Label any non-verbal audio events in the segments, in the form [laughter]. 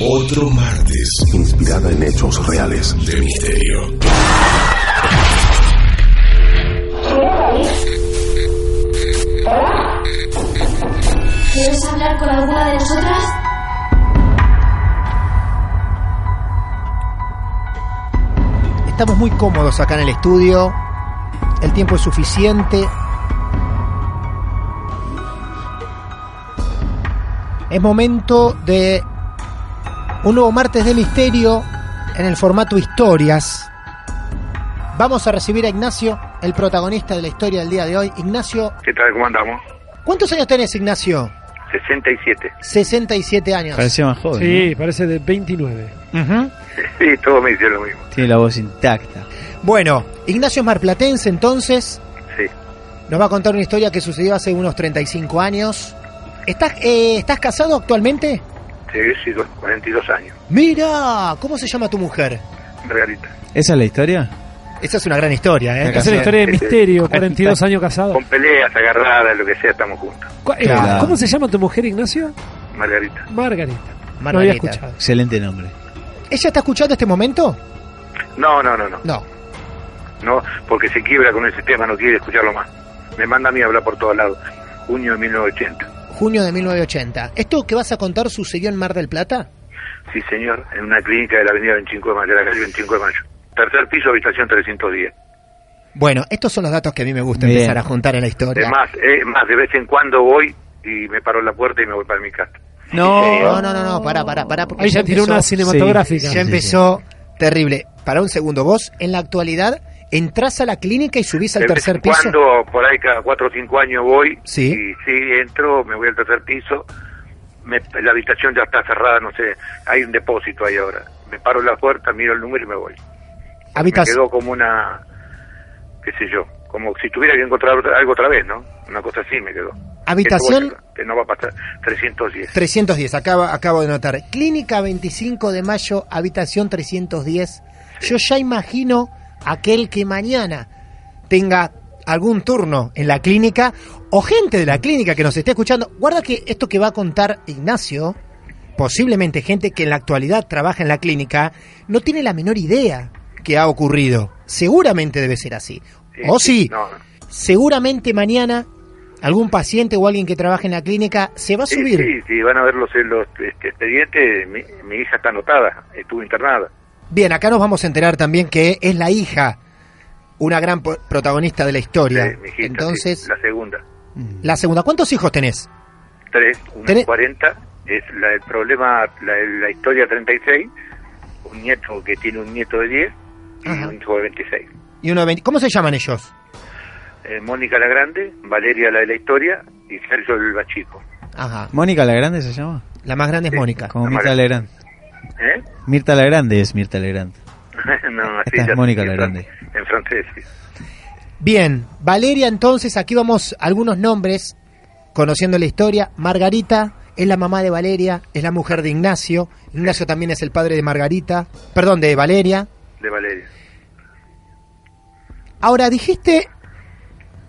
otro martes inspirada en hechos reales. de misterio. ¿Quieres hablar con alguna de nosotras? Estamos muy cómodos acá en el estudio. El tiempo es suficiente. Es momento de un nuevo martes de misterio en el formato historias. Vamos a recibir a Ignacio, el protagonista de la historia del día de hoy. Ignacio, ¿Qué tal? ¿Cómo andamos? ¿cuántos años tenés, Ignacio? 67. 67 años. Parecía más joven. Sí, parece de 29. Ujú. [laughs] Sí, todos me hicieron lo mismo. Tiene la voz intacta. Bueno, Ignacio es marplatense, entonces. Sí. Nos va a contar una historia que sucedió hace unos 35 años. ¿Estás, eh, ¿estás casado actualmente? Sí, sí, dos- 42 años. Mira, ¿cómo se llama tu mujer? Margarita. ¿Esa es la historia? Esa es una gran historia, ¿eh? Esa es la historia de misterio, 42 años casado. Con peleas, agarradas, lo que sea, estamos juntos. Cu- eh, Claro. ¿Cómo se llama tu mujer, Ignacio? Margarita. Margarita. No Margarita. había escuchado. Excelente nombre. ¿Ella está escuchando este momento? No, no, no, no. No. No, porque se quiebra con ese tema, no quiere escucharlo más. Me manda a mí a hablar por todos lados. Junio de 1980. Junio de 1980. ¿Esto que vas a contar sucedió en Mar del Plata? Sí, señor, en una clínica de la avenida 25 de mayo, de la calle 25 de mayo. Tercer piso, habitación 310. Bueno, estos son los datos que a mí me gusta Bien. empezar a juntar en la historia. Es más, es más, de vez en cuando voy y me paro en la puerta y me voy para mi casa. No, No, no, no, no, para, para, para. porque Ahí ya tiró empezó- una cinematográfica. Ya Sí, empezó terrible. Para un segundo, vos en la actualidad entrás a la clínica y subís al de tercer piso. cuando, por ahí cada cuatro o cinco años voy, Sí. y sí, entro, me voy al tercer piso, me- la habitación ya está cerrada, no sé, hay un depósito ahí ahora. Me paro en la puerta, miro el número y me voy. Me Habitas- quedó como una, qué sé yo, como si tuviera que encontrar algo otra vez, ¿no? Una cosa así me quedó. Habitación- Que no, que no va a pasar 310. 310, acabo, acabo de notar. Clínica 25 de mayo, habitación 310. Yo ya imagino aquel que mañana tenga algún turno en la clínica o gente de la clínica que nos esté escuchando. Guarda que esto que va a contar Ignacio, posiblemente gente que en la actualidad trabaja en la clínica, no tiene la menor idea que ha ocurrido. Seguramente debe ser así. o sí, No, seguramente mañana algún paciente o alguien que trabaje en la clínica se va a sí, subir. sí, sí, van a ver los, los este, expedientes, mi, mi hija está anotada, estuvo internada. Bien, acá nos vamos a enterar también que es la hija, una gran protagonista de la historia. Sí, mi hijita, Entonces, sí, la segunda. la segunda, ¿cuántos hijos tenés? Tres, una Tenés- 40, es la, el problema, la, la historia 36, un nieto que tiene un nieto de 10 y Ajá. un hijo de 26. Y uno de 20. ¿Cómo se llaman ellos? Eh, Mónica la Grande, Valeria la de la historia y Sergio el Bachico. Ajá. ¿Mónica la Grande se llama? La más grande es Sí. Mónica. Como La Mirta Mar- Legrand. ¿Eh? Mirta la Grande es Mirta Legrand. no, así Esta es Mónica la Grande. [laughs] En francés, sí. Bien, Valeria, entonces aquí vamos algunos nombres, conociendo la historia. Margarita es la mamá de Valeria, es la mujer de Ignacio. Ignacio también es el padre de Margarita, perdón, de Valeria. de Valeria. Ahora, dijiste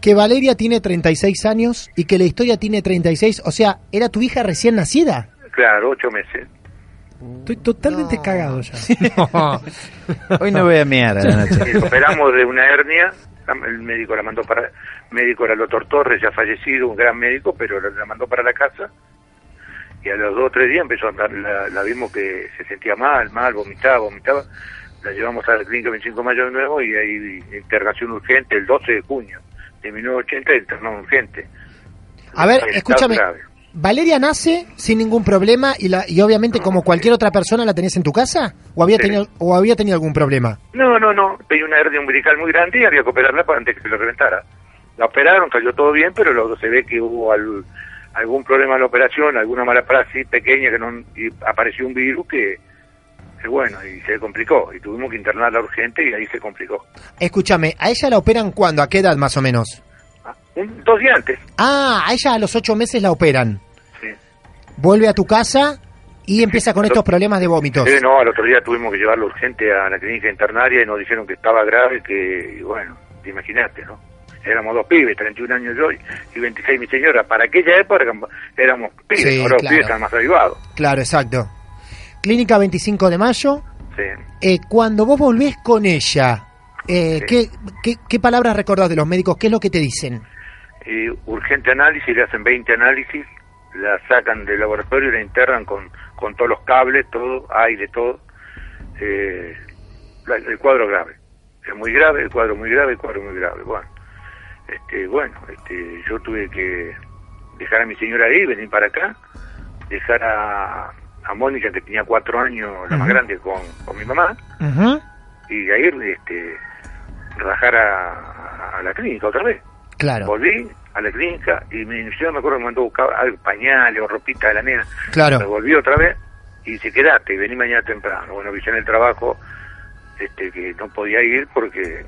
que Valeria tiene 36 años y que la historia tiene 36, o sea, ¿era tu hija recién nacida? Claro, ocho meses. Estoy totalmente No. cagado ya. [laughs] Hoy no voy a mear a la noche. Operamos de una hernia, el médico la mandó para, el médico era el doctor Torres, ya fallecido, un gran médico, pero la mandó para la casa Y a los dos o tres días empezó a andar, la, la vimos que se sentía mal, mal, vomitaba, vomitaba. La llevamos a la clínica 25 de mayo de nuevo y ahí internación urgente el 12 de junio de 1980, internación urgente. A ver, escúchame. grave. Valeria nace sin ningún problema y, la, y obviamente como cualquier otra persona la tenés en tu casa o había Sí. tenido o había tenido algún problema. No, no, no. Tenía una hernia umbilical muy grande y había que operarla para antes que se lo reventara. La operaron, cayó todo bien, pero luego se ve que hubo al- algún problema en la operación, alguna mala praxis pequeña que no y apareció un virus que, que bueno, y se complicó. Y tuvimos que internarla urgente y ahí se complicó. Escúchame, ¿a ella la operan cuándo? ¿A qué edad más o menos? Un, dos días antes. Ah, a ella a los ocho meses la operan. Vuelve a tu casa y empieza con estos problemas de vómitos. Sí, no, al otro día tuvimos que llevarla urgente a la clínica internaria y nos dijeron que estaba grave, que, bueno, te imaginaste, ¿no? Éramos dos pibes, 31 años yo y y 26 mi señora. Para aquella época éramos pibes, Sí, ahora los claro. pibes están más avivados. Claro, exacto. Clínica 25 de mayo. Sí. Eh, cuando vos volvés con ella, eh, Sí. ¿qué, qué, qué palabras recordás de los médicos? ¿Qué es lo que te dicen? Urgente análisis, le hacen 20 análisis, la sacan del laboratorio y la internan con, con todos los cables, todo, aire, todo. Eh, el cuadro grave. Es muy grave, el cuadro muy grave, el cuadro muy grave. Bueno, este, bueno este, yo tuve que dejar a mi señora ahí, venir para acá, dejar a, a Mónica, que tenía cuatro años, la más grande, con, con mi mamá, Ujú, y de ahí este, rajar a, a la clínica otra vez. Claro, Volví a la clínica y mi yo me acuerdo que me mandó a buscar algo, pañales o ropita de la nena. Me claro. volví otra vez y dice, quedate y vení mañana temprano. Bueno, avisé en el trabajo este, que no podía ir porque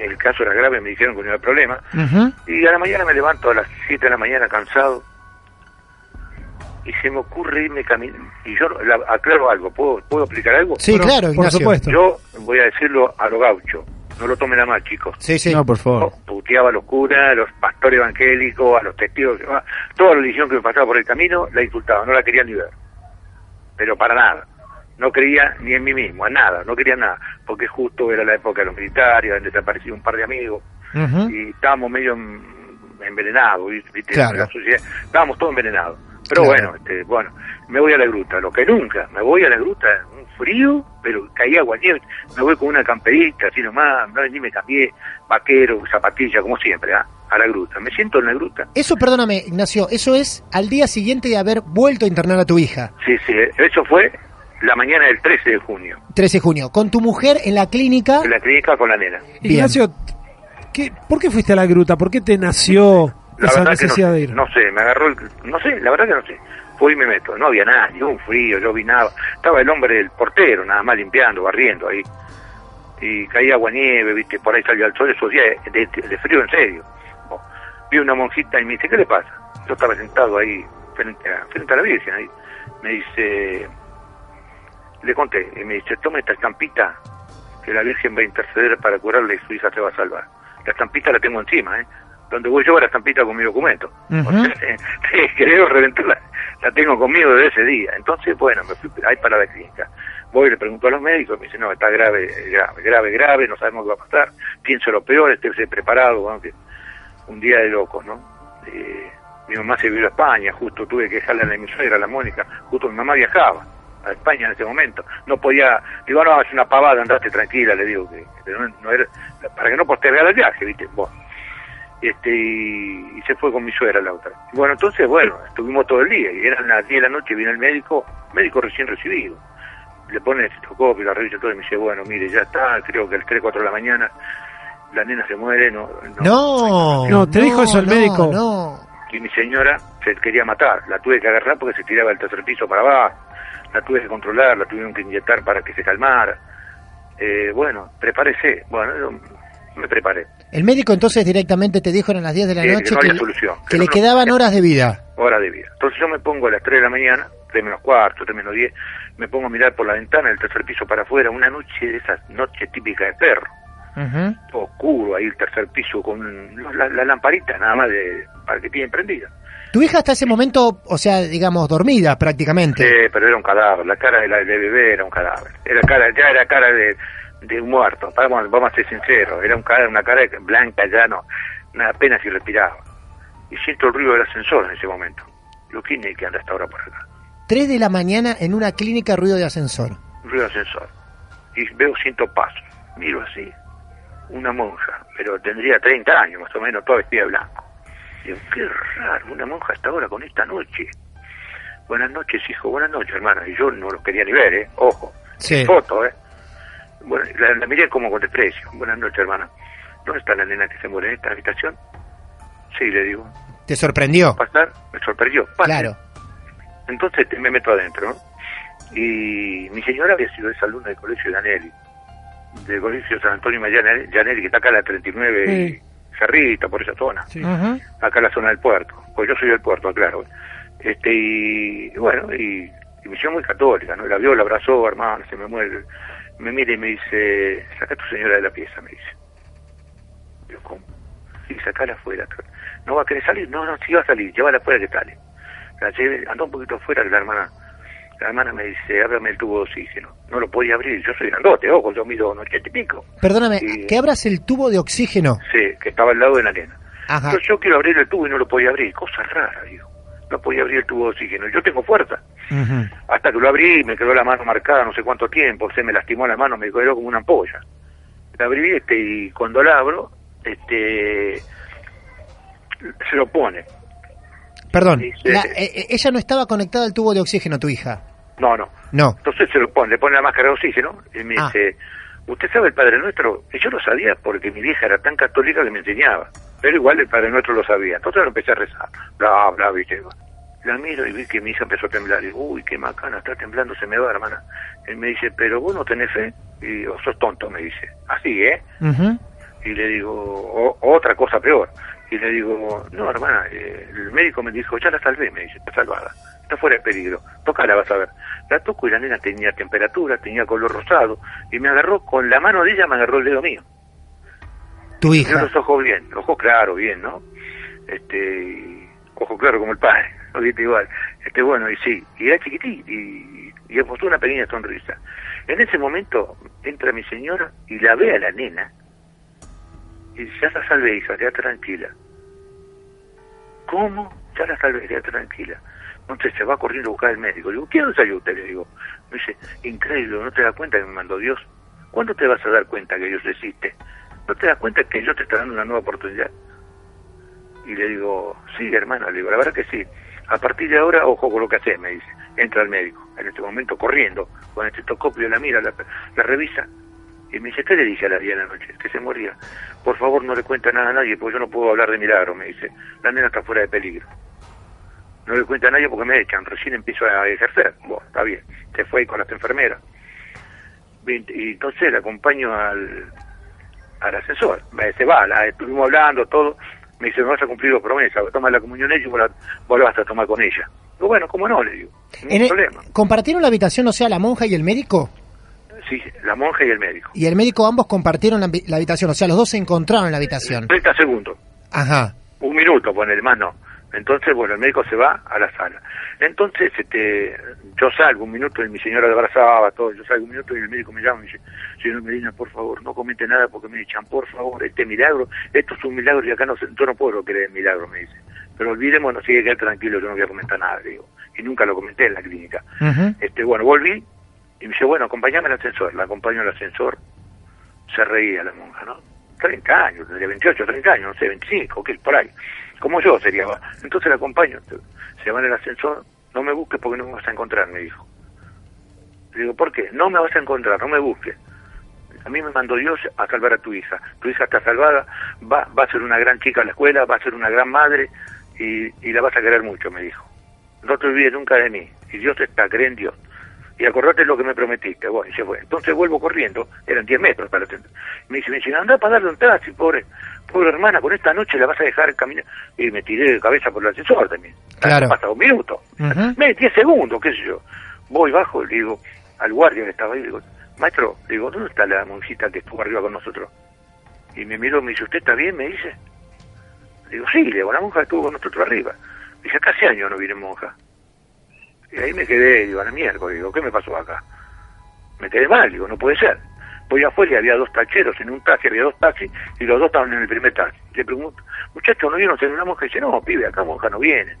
el caso era grave, me dijeron que no había problema. Ujú. Y a la mañana me levanto a las 7 de la mañana cansado y se me ocurre irme caminando. Y yo la- aclaro algo, ¿puedo, ¿puedo explicar algo? Sí, claro, por Ignacio. supuesto. Yo voy a decirlo a lo gaucho, no lo tomen a mal, chicos. Sí, sí. No, por favor. puteaba a los curas, a los pastores evangélicos, a los testigos, toda religión que me pasaba por el camino la insultaba, no la quería ni ver. Pero para nada. No creía ni en mí mismo, en nada, no quería nada. Porque justo era la época de los militares, habían desaparecido un par de amigos y estábamos medio en- envenenados, ¿viste? Claro. La sociedad, estábamos todos envenenados. Pero Claro. bueno, este, bueno, me voy a la gruta, lo que nunca, me voy a la gruta, un frío, pero caía agua nieve, me voy con una camperita, así nomás, no, ni me cambié, vaquero, zapatilla, como siempre, ¿ah? a la gruta. Me siento en la gruta. Eso, perdóname, Ignacio, eso es al día siguiente de haber vuelto a internar a tu hija. Sí, sí, eso fue la mañana del 13 de junio, 13 de junio. Con tu mujer en la clínica. en la clínica con la nena. Bien. Ignacio, ¿qué, ¿por qué fuiste a la gruta? ¿Por qué te nació La esa verdad que no, de ir? no sé, me agarró el... No sé, la verdad que no sé. Fui y me meto, no había nadie, un frío, yo vi nada. Estaba el hombre del portero, nada más limpiando, barriendo ahí. Y caía agua nieve, viste, por ahí salió el sol, esos días de, de- de frío en serio. Vi una monjita y me dice, ¿qué le pasa? Yo estaba sentado ahí, frente a, frente a la Virgen, ahí. Me dice, le conté, y me dice, toma esta estampita, que la Virgen va a interceder para curarle y su hija se va a salvar. La estampita la tengo encima, ¿eh? Donde voy yo la estampita con mi documento. Ujú. O sea, [laughs] eh, creo reventarla, la tengo conmigo desde ese día. Entonces, bueno, me fui ahí para la clínica. Voy y le pregunto a los médicos, me dicen, no, está grave, grave, grave, grave, no sabemos qué va a pasar, pienso lo peor, estése preparado, bueno, que un día de locos, ¿no? Eh, mi mamá se vino a España, justo tuve que dejarla en mi suegra, la Mónica, justo mi mamá viajaba a España en ese momento, no podía, digo, no, es una pavada, andate tranquila, le digo, que, que no, no era, para que no postergara el viaje, ¿viste? Bueno, este, y, y se fue con mi suegra la otra. Bueno, entonces, bueno, estuvimos todo el día, y eran las 10 de la noche, vino el médico, médico recién recibido, le pone el estetoscopio, la revisa todo, y me dice, bueno, mire, ya está, creo que el 3, 4 de la mañana, la nena se muere, no, No. No, te dijo eso el no, médico. No. y mi señora se quería matar. La tuve que agarrar porque se tiraba del tercer piso para abajo. La tuve que controlar, la tuvieron que inyectar para que se calmara. Eh, bueno, prepárese. Bueno, yo me preparé. El médico entonces directamente te dijo a las 10 de la Sí, que noche no que, le no- quedaban horas de vida. Hora de vida. Entonces yo me pongo a las 3 de la mañana, 3 menos cuarto, 3 menos 10, me pongo a mirar por la ventana del tercer piso para afuera, una noche de esas noches típicas de perro. Oscuro ahí el tercer piso con la, la lamparita nada más de para que tienen prendida. Tu hija hasta ese momento, o sea, digamos, dormida prácticamente. Sí, pero era un cadáver, la cara de la de bebé era un cadáver. Era cara, ya era cara de, de un muerto, vamos, vamos a ser sinceros, era un cara, una cara blanca ya no, nada, apenas si respiraba. Y siento el ruido del ascensor en ese momento. Digo, ¿quién es que anda hasta ahora por acá? 3 de la mañana en una clínica ruido de ascensor. Ruido de ascensor. Y veo ciento pasos. Miro así. Una monja, pero tendría 30 años más o menos, toda vestida de blanco. Digo, qué raro, una monja hasta ahora con esta noche. Buenas noches, hijo, buenas noches, hermana. Y yo no lo quería ni ver, ¿eh? Ojo. Sí. Foto, ¿eh? Bueno, la, la miré como con desprecio. Buenas noches, hermana. ¿Dónde está la nena que se muere en esta habitación? Sí, le digo. ¿Te sorprendió? Pasar, me sorprendió. Pase. Claro. Entonces te- me meto adentro, ¿no? Y mi señora había sido esa alumna del colegio de Anelli, del colegio San Antonio Mayanelli, que está acá a la 39 y Cerrita, por esa zona, acá en la zona del puerto, pues yo soy del puerto, claro. Este, y bueno, y, y me hicieron muy católica, ¿no? La vio, la abrazó, hermano, se me muere. Me mira y me dice, saca a tu señora de la pieza, me dice. Yo, ¿cómo? Sí, sacala afuera. ¿No va a querer salir? No, no, sí va a salir, llévala afuera que sale. La un poquito afuera, que la hermana, la hermana me dice, ábrame el tubo de oxígeno. No lo podía abrir, yo soy grandote, ojo, yo mido un ochenta y pico. Perdóname, Sí. que abras el tubo de oxígeno. Sí, que estaba al lado de la nena. Ajá. Yo, yo quiero abrir el tubo y no lo podía abrir. Cosa rara, digo. No podía abrir el tubo de oxígeno. Yo tengo fuerza. Hasta que lo abrí, me quedó la mano marcada no sé cuánto tiempo. Se me lastimó la mano, me quedó como una ampolla. La abrí este, y cuando la abro, este se lo pone. Perdón, la- eh, eh, ella no estaba conectada al tubo de oxígeno, tu hija. No, no. No. Entonces se lo pone, le pone la máscara de oxígeno y me Ah. dice, ¿usted sabe el Padre Nuestro? Y yo lo sabía porque mi vieja era tan católica que me enseñaba. Pero igual el Padre Nuestro lo sabía. Entonces lo empecé a rezar. Bla, bla, viste. La miro y vi que mi hija empezó a temblar. Y digo, uy, qué macana, está temblando, se me va, hermana. Él me dice, pero vos no tenés fe. Y digo, sos tonto, me dice. Así, ¿eh? Y le digo, "O- otra cosa peor. Y le digo, no, hermana, eh, el médico me dijo, ya la salvé, me dice, está salvada, está fuera de peligro, tócala, vas a ver. La toco y la nena tenía temperatura, tenía color rosado, y me agarró, con la mano de ella me agarró el dedo mío. Tu Tenía hija. los ojos bien, los ojos claros, bien, ¿no? Este, ojo claro como el padre, [laughs] ¿no? ¿Viste? igual. Este, bueno, y sí, y era chiquitito, y, y mostró una pequeña sonrisa. En ese momento entra mi señora y la ve a la nena, y dice, ya la salvé, hija, queda tranquila. ¿Cómo? Ya la salvé, queda tranquila. Entonces se va corriendo a buscar al médico. Le digo, ¿quién salió usted? Le digo. Me dice, increíble, ¿no te das cuenta que me mandó Dios? ¿Cuándo te vas a dar cuenta que Dios existe? ¿No te das cuenta que Dios te está dando una nueva oportunidad? Y le digo, sí, hermana, le digo, la verdad que sí. A partir de ahora, ojo con lo que haces, me dice. Entra el médico, en este momento corriendo, con el estetoscopio, la mira, la, revisa. Y me dice, ¿qué le dije a la día de la noche? Que se moría. Por favor, no le cuente nada a nadie, porque yo no puedo hablar de milagro, me dice. La nena está fuera de peligro. No le cuente a nadie porque me echan, recién empiezo a ejercer. Bueno, está bien. Se fue con las enfermeras. Y entonces le acompaño al, al asesor. Me- Se va, la, estuvimos hablando, todo. Me dice, no vas a cumplir la promesa, toma la comunión ella y vos la, vos la vas a tomar con ella. Digo, bueno, ¿cómo no? Le digo, ningún el- problema. ¿Compartieron la habitación, o sea, la monja y el médico? Sí, la monja y el médico. Y el médico ambos compartieron la, la habitación, o sea, los dos se encontraron en la habitación. 30 segundos. Ajá. un minuto, ponele más no. Entonces, bueno, el médico se va a la sala. Entonces, este, yo salgo un minuto y mi señora le abrazaba todo. Yo salgo un minuto y el médico me llama y me dice, señor Medina, por favor, no comente nada porque me echan, por favor, este milagro, esto es un milagro y acá no, yo no puedo creer el milagro, me dice. Pero olvidémonos, sigue quedar tranquilo, yo no voy a comentar nada, le digo. Y nunca lo comenté en la clínica. Este, bueno, volví y me dice, bueno, acompañame al ascensor. La acompaño al ascensor. Se reía la monja, ¿no? 30 años, tendría 28, 30 años, no sé, 25, ¿qué? Por ahí. Como yo sería. Entonces la acompaño. Se va en el ascensor. No me busques porque no me vas a encontrar, me dijo. Le digo, ¿por qué? No me vas a encontrar, no me busques. A mí me mandó Dios a salvar a tu hija. Tu hija está salvada, va, va a ser una gran chica en la escuela, va a ser una gran madre y, y la vas a querer mucho, me dijo. No te olvides nunca de mí. Y Dios está, cree en Dios. Y acordate lo que me prometiste. Bueno, y se fue. Entonces vuelvo corriendo, eran 10 metros para el Me dice, me dice, anda para darle un taxi, pobre, pobre hermana, con esta noche la vas a dejar caminar. Y me tiré de cabeza por el ascensor también. Claro. Pasa un minuto. Me 10 segundos, qué sé yo. Voy bajo le digo al guardia que estaba ahí, le digo, maestro, le digo, ¿dónde está la monjita que estuvo arriba con nosotros? Y me miró, me dice, ¿usted está bien? Me dice. Le digo, sí, le digo, la monja estuvo con nosotros arriba. Dice, casi años no viene monja. Y ahí me quedé, digo, a la miércoles, digo, ¿qué me pasó acá? Me quedé mal, digo, no puede ser. Voy afuera y había dos tacheros en un taxi, había dos taxis, y los dos estaban en el primer taxi. Le pregunto, muchachos, ¿no vieron una monja? Y dice, no, pibe, acá monja no vienen.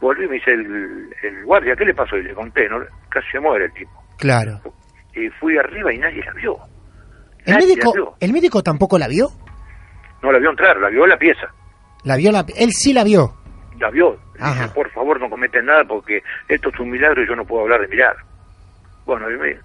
volví y me dice el, el guardia, ¿qué le pasó? Y le conté, ¿no? casi se muere el tipo. Claro. Y fui arriba y nadie la vio. ¿El médico, la vio. ¿El médico tampoco la vio? No la vio entrar, la vio la pieza. La vio la, él sí la vio. La vio. Dice, por favor, no cometen nada porque esto es un milagro y yo no puedo hablar de milagro. Bueno, me-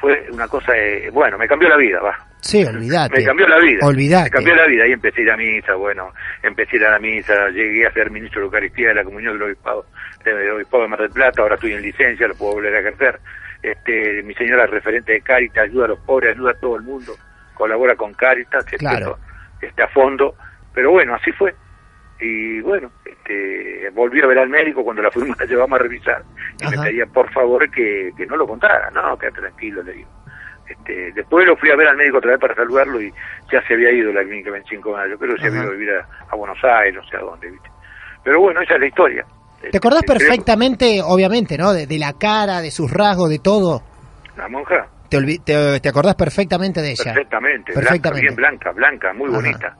fue una cosa, eh, bueno, me cambió la vida, va. Sí, olvídate. Me cambió la vida. Olvídate. Me cambió la vida. Y empecé a ir a misa, bueno, empecé a ir a la misa, llegué a ser ministro de Eucaristía de la Comunión del Obispado, del Obispado de Mar del Plata, ahora estoy en licencia, lo puedo volver a ejercer. Este, mi señora es referente de Cáritas, ayuda a los pobres, ayuda a todo el mundo, colabora con Cáritas, este, Claro. este, a fondo. Pero bueno, así fue. Y bueno, este, volví a ver al médico cuando la fuimos, la [laughs] llevamos a revisar. Y me pedía, por favor, que, que no lo contara. No, quédate tranquilo, le digo. Este, después lo fui a ver al médico otra vez para saludarlo y ya se había ido la clínica 25 de mayo. Creo que se había ido a vivir a, a Buenos Aires, no sé a dónde, ¿viste? Pero bueno, esa es la historia. ¿Te acordás Este, creo- perfectamente, obviamente, ¿no? De, de la cara, de sus rasgos, de todo. La monja, Te, te, te acordás perfectamente de ella. perfectamente. Perfectamente. Blanca, bien blanca, blanca, muy Ajá. bonita.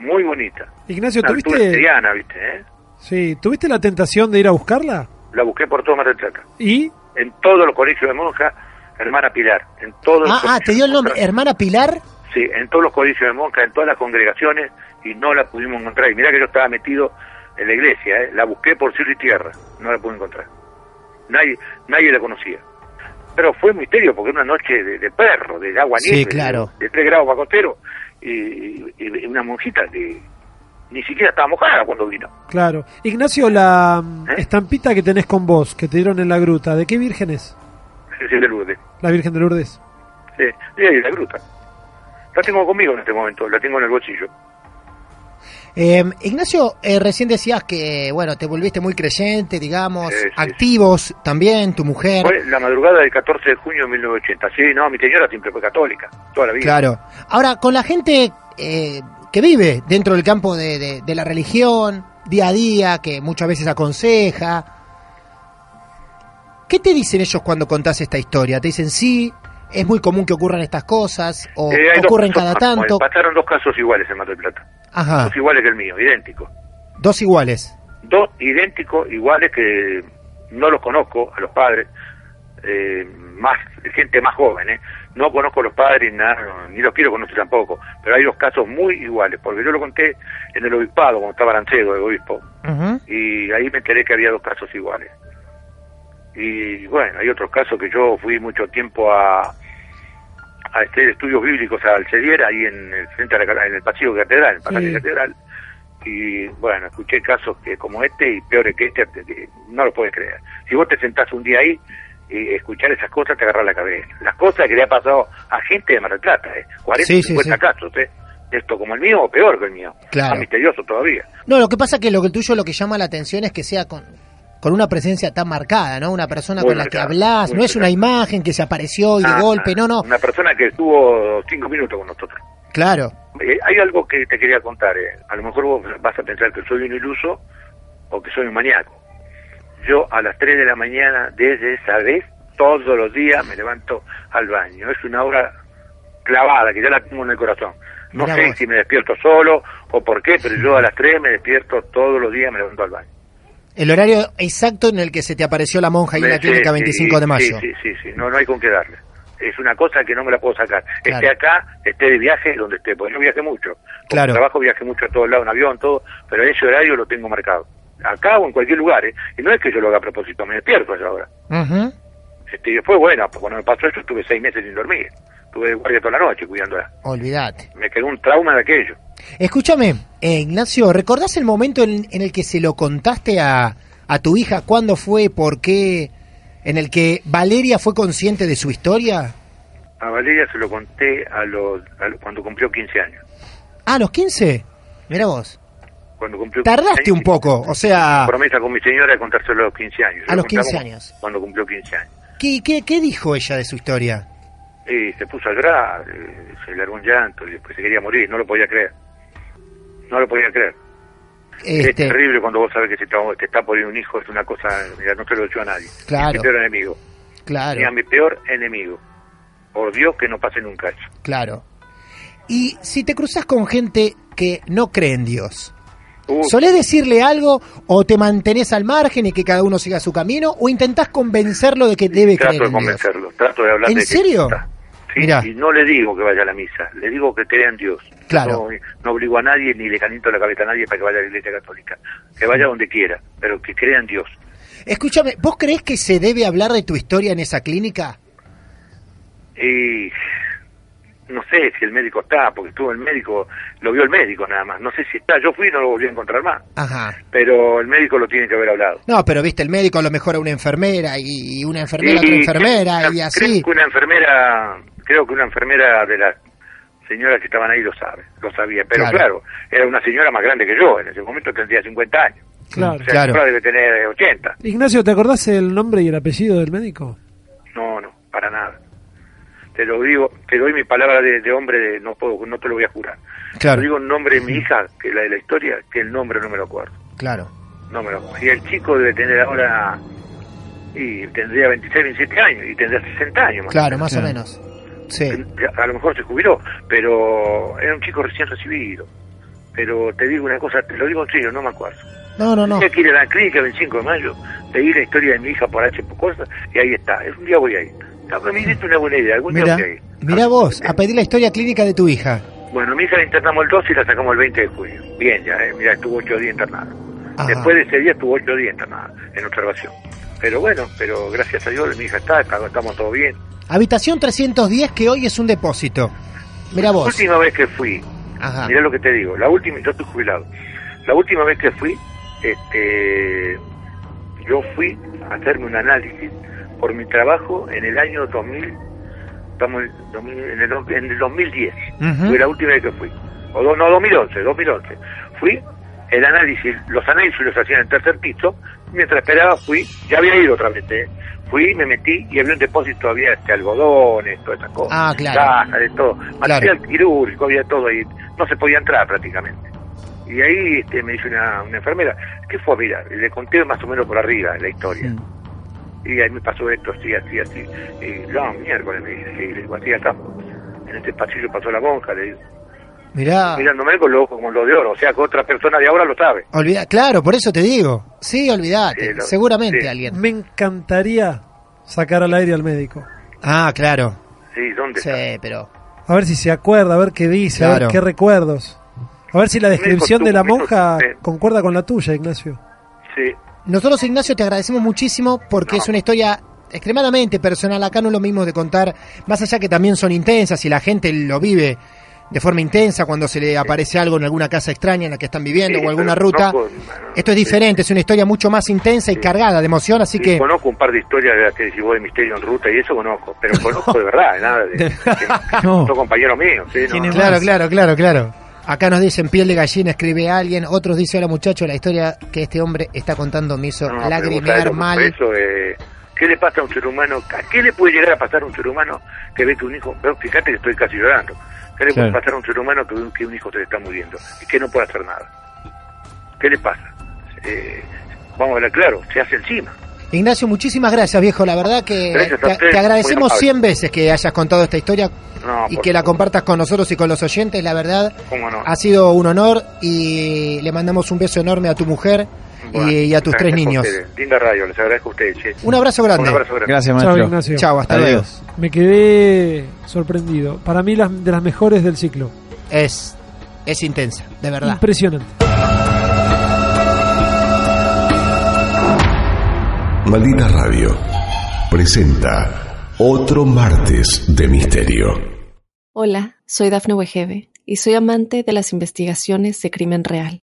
Muy bonita. Ignacio, Una ¿tuviste, estrellana, ¿viste? eh? sí, ¿tuviste la tentación de ir a buscarla? La busqué por todo Mar del Plata. ¿Y? En todos los colegios de monjas, hermana Pilar. En todos los Ah, ah, te dio el nombre. Hermana Pilar. Sí, en todos los colegios de monjas, en todas las congregaciones, y no la pudimos encontrar. Y mirá que yo estaba metido en la iglesia, ¿eh? la busqué por cielo y tierra, no la pude encontrar. Nadie, nadie la conocía. Pero fue un misterio, porque era una noche de, de perro, de agua Sí, nieve, claro. de, de 3 grados bajo y una monjita que ni siquiera estaba mojada cuando vino. Claro. Ignacio, la ¿Eh? estampita que tenés con vos, que te dieron en la gruta, ¿de qué virgen es? Sí, de Lourdes. La Virgen de Lourdes. Sí, de la gruta. La tengo conmigo en este momento, la tengo en el bolsillo. Eh, Ignacio, eh, recién decías que, bueno, te volviste muy creyente, digamos, Sí, sí, activos también, tu mujer. Fue la madrugada del 14 de junio de 1980. Sí, no, mi señora siempre fue católica, toda la vida. Claro. Ahora, con la gente eh, que vive dentro del campo de, de- de la religión, día a día, que muchas veces aconseja, ¿qué te dicen ellos cuando contás esta historia? ¿Te dicen sí? ¿Es muy común que ocurran estas cosas? ¿O Eh, dos ocurren cada tanto? Pasaron dos casos iguales en Mar del Plata. Ajá, Dos iguales que el mío, idénticos. dos iguales. Dos idénticos, iguales que no los conozco a los padres, eh, más gente más joven, ¿eh? No conozco a los padres nada, ni los quiero conocer tampoco, pero hay dos casos muy iguales, porque yo lo conté en el obispado, cuando estaba Arancedo, el obispo, y ahí me enteré que había dos casos iguales. Y bueno, hay otros casos que yo fui mucho tiempo a, a hacer estudios bíblicos al Cediera, ahí en el frente a la, en el pasillo catedral, en el Sí. catedral. Y bueno, escuché casos que como este y peores que este, que no lo puedes creer. Si vos te sentás un día ahí y escuchar esas cosas, te agarras la cabeza. Las cosas que le ha pasado a gente de Mar del Plata, ¿eh? 40, Sí, sí, 50 sí. casos, ¿eh? Esto como el mío o peor que el mío. Claro. Más misterioso todavía. No, lo que pasa que lo que tuyo lo que llama la atención es que sea con, con una presencia tan marcada, ¿no? Una persona Muy con la que hablas, no es una imagen que se apareció y de Ah, golpe, no, no. Una persona que estuvo cinco minutos con nosotros. Claro. Eh, hay algo que te quería contar. eh. A lo mejor vos vas a pensar que soy un iluso o que soy un maníaco. Yo a las 3 de la mañana, desde esa vez, todos los días me levanto al baño. Es una hora clavada, que ya la tengo en el corazón. No Mirá sé vos. si me despierto solo o por qué, pero yo a las 3 me despierto todos los días, me levanto al baño. El horario exacto en el que se te apareció la monja ahí en la Sí, clínica sí, 25 de mayo. Sí, sí, sí, no, no hay con qué darle. Es una cosa que no me la puedo sacar. Claro. Esté acá, esté de viaje, donde esté, porque yo viaje mucho. Claro. trabajo viaje mucho a todos lados, en avión, todo, pero ese horario lo tengo marcado. Acá o en cualquier lugar, ¿eh? Y no es que yo lo haga a propósito, me despierto a esa hora. Ujú. Este, y después, bueno, pues cuando me pasó eso, estuve seis meses sin dormir. Estuve de guardia toda la noche cuidándola. Olvídate. Me quedó un trauma de aquello. Escúchame, eh, Ignacio, ¿recordás el momento en, en el que se lo contaste a, a tu hija? ¿Cuándo fue? ¿Por qué? ¿En el que Valeria fue consciente de su historia? A Valeria se lo conté a los, a los- cuando cumplió 15 años. Ah, a los 15. Mira vos. Cuando cumplió 15 Tardaste años, un poco, o sea, Promesa con mi señora de contárselo a los 15 años. A Lo los 15 contamos años. Cuando cumplió 15 años. ¿qué, qué, qué dijo ella de su historia? Y se puso a llorar, eh, se largó un llanto y después se quería morir, no lo podía creer. No lo podía creer. Es Este, terrible cuando vos sabes que se te, te está poniendo un hijo, es una cosa, mira, no se lo he hecho a nadie. Claro. Mi peor enemigo. Claro, mi peor enemigo. Por Dios que no pase nunca eso. claro. Y si te cruzas con gente que no cree en Dios, Uh, ¿Solés decirle algo o te mantenés al margen y que cada uno siga su camino o intentás convencerlo de que debe trato creer de en Dios? convencerlo, trato de hablar ¿En de serio? Sí, y no le digo que vaya a la misa, le digo que crea en Dios. Claro. No, no obligo a nadie ni le caliento la cabeza a nadie para que vaya a la iglesia católica. Que vaya donde quiera, pero que crea en Dios. Escúchame, ¿vos creés que se debe hablar de tu historia en esa clínica? Y no sé si el médico está, porque estuvo el médico, lo vio el médico nada más. No sé si está, yo fui y no lo volví a encontrar más. Ajá. Pero el médico lo tiene que haber hablado. No, pero viste, el médico a lo mejor a una enfermera y una enfermera a otra enfermera y así. Que una enfermera, creo que una enfermera de las señoras que estaban ahí lo sabe, lo sabía. Pero Claro. claro, era una señora más grande que yo, en ese momento tendría 50 años. Claro. O sea, Claro. ahora debe tener 80. Ignacio, ¿te acordás el nombre y el apellido del médico? No, no, para nada. Te lo digo, te doy mi palabra de, de hombre, de, no puedo, no te lo voy a jurar. Claro. Te digo el nombre de mi hija, que es la de la historia, que el nombre no me lo acuerdo. Claro. No me lo acuerdo. Y el chico debe tener ahora, y tendría 26, 27 años, y tendría 60 años. más Claro, o más o menos. Sí. A lo mejor se jubiló, pero era un chico recién recibido. Pero te digo una cosa, te lo digo en serio, no me acuerdo. No, no, no. Tenía que ir a la clínica el 25 de mayo, leí la historia de mi hija por H cosas, y ahí está. Es un día voy a ir. No, pero me diste una buena idea, algún día Mira, voy a ir. mira vos, a pedir la historia clínica de tu hija. Bueno, mi hija la internamos el 12 y la sacamos el 20 de julio. Bien, ya, eh, mira, estuvo 8 días internada. Ajá. Después de ese día estuvo 8 días internada en observación. Pero bueno, pero gracias a Dios mi hija está, está- estamos todos bien. Habitación 310 que hoy es un depósito. Mira La vos. última vez que fui, Ajá. mirá lo que te digo, la última, yo estoy jubilado. La última vez que fui, este, yo fui a hacerme un análisis por mi trabajo en el año 2000, estamos en, 2000 en, el, en el 2010. Ujú. Fue la última vez que fui. O no, 2011, 2011. Fui, el análisis, los análisis los hacían en el tercer piso, mientras esperaba fui, ya había ido otra vez, ¿eh? fui, me metí y había un depósito, había este algodones, todas esas cosas, Ah, claro. cajas, de todo, material quirúrgico, había todo ahí, no se podía entrar prácticamente. Y ahí este, me dice una, una enfermera, ¿qué fue a mirar? Y le conté más o menos por arriba la historia. Y ahí me pasó esto, así, así, así. Y no, miércoles me dice, sí, le digo, así acá. En este pasillo pasó la monja, le digo, Mirá. mirándome con los ojos como los de oro, o sea que otra persona de ahora lo sabe. Olvida, claro, por eso te digo. Sí, lo- Seguramente sí. alguien. Me encantaría sacar al aire al médico. Ah, claro. Sí, ¿dónde Sí, está? pero. A ver si se acuerda, a ver qué dice, a ver qué recuerdos. A ver si la descripción de la monja concuerda con la tuya, Ignacio. Sí, Nosotros, Ignacio, te agradecemos muchísimo porque No. es una historia extremadamente personal. Acá no es lo mismo de contar, más allá que también son intensas y la gente lo vive de forma intensa cuando se le aparece algo en alguna casa extraña en la que están viviendo Sí, o alguna ruta. no puedo- Esto es diferente, es una historia mucho más intensa y Sí. cargada de emoción, así sí, que conozco un par de historias de las que decís vos de misterio en ruta y eso conozco, pero [laughs] conozco de verdad, nada de... de- No. Son compañeros míos, sí, no, ¿Quién es no. Claro, más? claro, claro, claro. Acá nos dicen piel de gallina, escribe alguien. Otros dicen, hola muchacho, la historia que este hombre está contando me hizo No, lagrimear mal. Eso, eh, ¿Qué le pasa a un ser humano? ¿A qué le puede llegar a pasar a un ser humano que ve que un hijo... Pero fíjate que estoy casi llorando. ¿Qué le Claro. puede pasar a un ser humano que que un hijo se le está muriendo y que no puede hacer nada? ¿Qué le pasa? Eh, vamos a hablar claro, se hace encima. Ignacio, muchísimas gracias, viejo. La verdad que te, agradecemos muy amable. 100 veces que hayas contado esta historia No, y que la compartas con nosotros y con los oyentes. La verdad, ha sido un honor y le mandamos un beso enorme a tu mujer Bueno, y a tus tres niños. Linda radio, les agradezco a ustedes. che. Un abrazo grande. Un abrazo grande. Gracias, Chao, maestro. Ignacio. Chao, hasta Adiós. Me quedé sorprendido. Para mí, las, de las mejores del ciclo. luego. Es, es intensa, de verdad. Impresionante. Malina Radio presenta otro martes de misterio. Hola, soy Dafne Wegebe y soy amante de las investigaciones de crimen real.